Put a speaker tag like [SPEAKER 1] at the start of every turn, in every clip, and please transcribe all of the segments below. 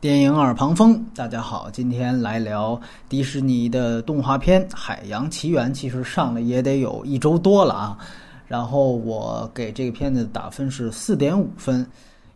[SPEAKER 1] 电影耳旁风，大家好，今天来聊迪士尼的动画片《海洋奇缘》，其实上了也得有一周多了啊。然后我给这个片子打分是四点五分。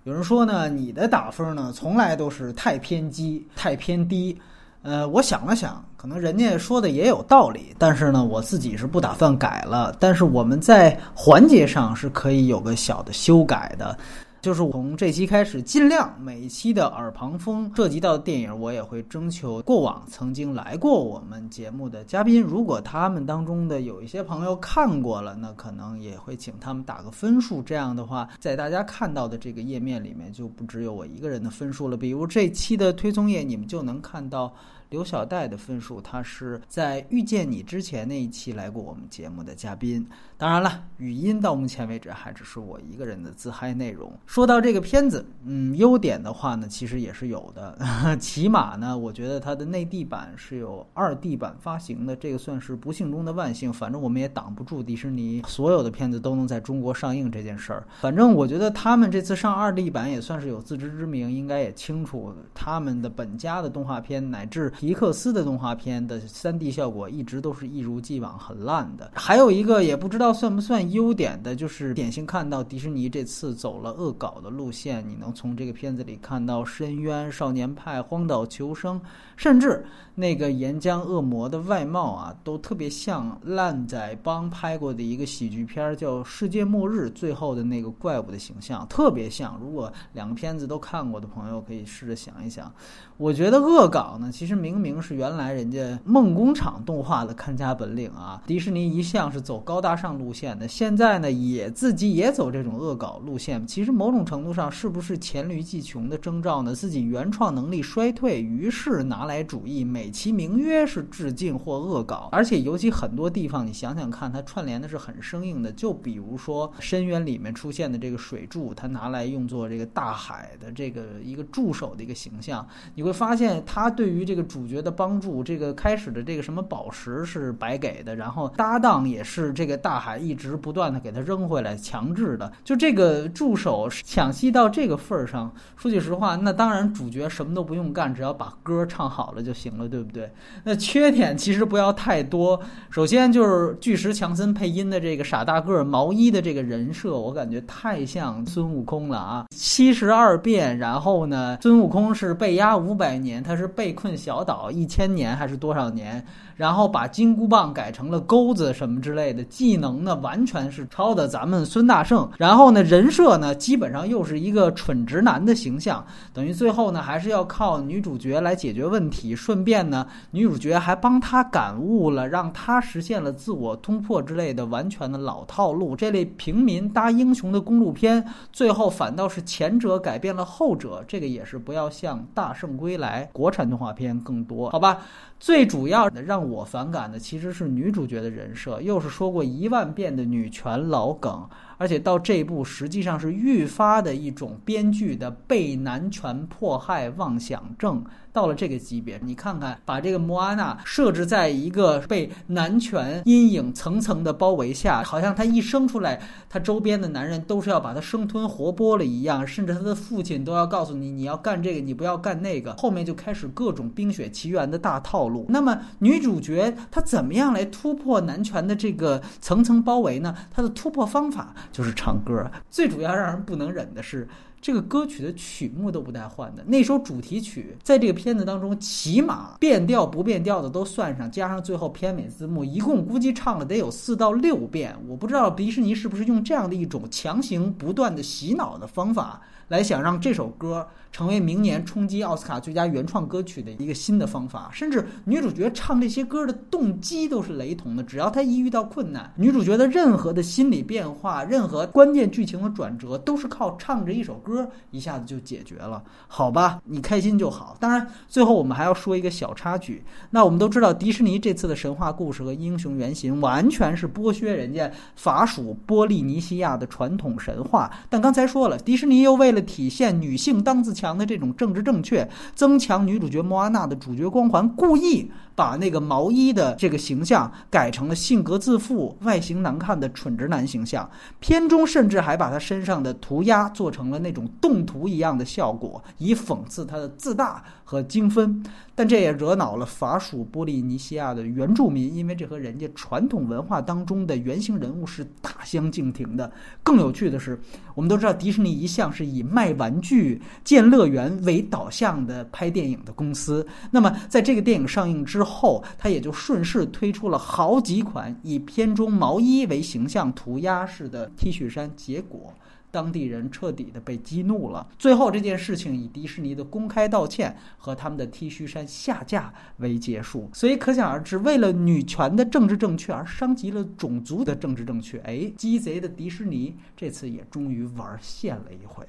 [SPEAKER 1] 有人说呢，你的打分呢从来都是太偏激、太偏低。呃，我想了想，可能人家说的也有道理，但是呢，我自己是不打算改了。但是我们在环节上是可以有个小的修改的。就是从这期开始，尽量每一期的耳旁风涉及到的电影，我也会征求过往曾经来过我们节目的嘉宾，如果他们当中的有一些朋友看过了，那可能也会请他们打个分数。这样的话，在大家看到的这个页面里面，就不只有我一个人的分数了。比如这期的推送页，你们就能看到。刘小戴的分数，他是在遇见你之前那一期来过我们节目的嘉宾。当然了，语音到目前为止还只是我一个人的自嗨内容。说到这个片子，嗯，优点的话呢，其实也是有的。起码呢，我觉得它的内地版是有二 D 版发行的，这个算是不幸中的万幸。反正我们也挡不住迪士尼所有的片子都能在中国上映这件事儿。反正我觉得他们这次上二 D 版也算是有自知之明，应该也清楚他们的本家的动画片乃至。皮克斯的动画片的三 D 效果一直都是一如既往很烂的。还有一个也不知道算不算优点的，就是典型看到迪士尼这次走了恶搞的路线。你能从这个片子里看到《深渊》《少年派》《荒岛求生》，甚至那个岩浆恶魔的外貌啊，都特别像烂仔帮拍过的一个喜剧片叫《世界末日》最后的那个怪物的形象，特别像。如果两个片子都看过的朋友，可以试着想一想。我觉得恶搞呢，其实明明是原来人家梦工厂动画的看家本领啊。迪士尼一向是走高大上路线的，现在呢也自己也走这种恶搞路线。其实某种程度上是不是黔驴技穷的征兆呢？自己原创能力衰退，于是拿来主义，美其名曰是致敬或恶搞。而且尤其很多地方，你想想看，它串联的是很生硬的。就比如说《深渊》里面出现的这个水柱，它拿来用作这个大海的这个一个助手的一个形象，你会。发现它对于这个主角的帮助，这个开始的这个什么宝石是白给的，然后搭档也是这个大海一直不断的给他扔回来，强制的。就这个助手抢戏到这个份儿上，说句实话，那当然主角什么都不用干，只要把歌唱好了就行了，对不对？那缺点其实不要太多。首先就是巨石强森配音的这个傻大个毛衣的这个人设，我感觉太像孙悟空了啊！七十二变，然后呢，孙悟空是被压五百。百年，他是被困小岛一千年还是多少年？然后把金箍棒改成了钩子什么之类的，技能呢完全是抄的咱们孙大圣。然后呢，人设呢基本上又是一个蠢直男的形象，等于最后呢还是要靠女主角来解决问题。顺便呢，女主角还帮他感悟了，让他实现了自我突破之类的，完全的老套路。这类平民搭英雄的公路片，最后反倒是前者改变了后者，这个也是不要像《大圣归来》国产动画片更多，好吧？最主要的让我反感的其实是女主角的人设，又是说过一万遍的女权老梗，而且到这一步实际上是愈发的一种编剧的被男权迫害妄想症。到了这个级别，你看看，把这个莫阿娜设置在一个被男权阴影层层的包围下，好像她一生出来，她周边的男人都是要把她生吞活剥了一样，甚至她的父亲都要告诉你，你要干这个，你不要干那个。后面就开始各种冰雪奇缘的大套路。那么女主角她怎么样来突破男权的这个层层包围呢？她的突破方法就是唱歌。最主要让人不能忍的是。这个歌曲的曲目都不带换的，那首主题曲在这个片子当中，起码变调不变调的都算上，加上最后片尾字幕，一共估计唱了得有四到六遍。我不知道迪士尼是不是用这样的一种强行不断的洗脑的方法。来想让这首歌成为明年冲击奥斯卡最佳原创歌曲的一个新的方法，甚至女主角唱这些歌的动机都是雷同的。只要她一遇到困难，女主角的任何的心理变化、任何关键剧情的转折，都是靠唱着一首歌一下子就解决了。好吧，你开心就好。当然，最后我们还要说一个小插曲。那我们都知道，迪士尼这次的神话故事和英雄原型完全是剥削人家法属波利尼西亚的传统神话。但刚才说了，迪士尼又为了体现女性当自强的这种政治正确，增强女主角莫阿娜的主角光环，故意把那个毛衣的这个形象改成了性格自负、外形难看的蠢直男形象。片中甚至还把他身上的涂鸦做成了那种动图一样的效果，以讽刺他的自大和精分。但这也惹恼了法属波利尼西亚的原住民，因为这和人家传统文化当中的原型人物是大相径庭的。更有趣的是，我们都知道迪士尼一向是以卖玩具、建乐园为导向的拍电影的公司。那么，在这个电影上映之之后，他也就顺势推出了好几款以片中毛衣为形象涂鸦式的 T 恤衫，结果。当地人彻底的被激怒了。最后这件事情以迪士尼的公开道歉和他们的 T 恤衫下架为结束。所以可想而知，为了女权的政治正确而伤及了种族的政治正确，哎，鸡贼的迪士尼这次也终于玩线了一回。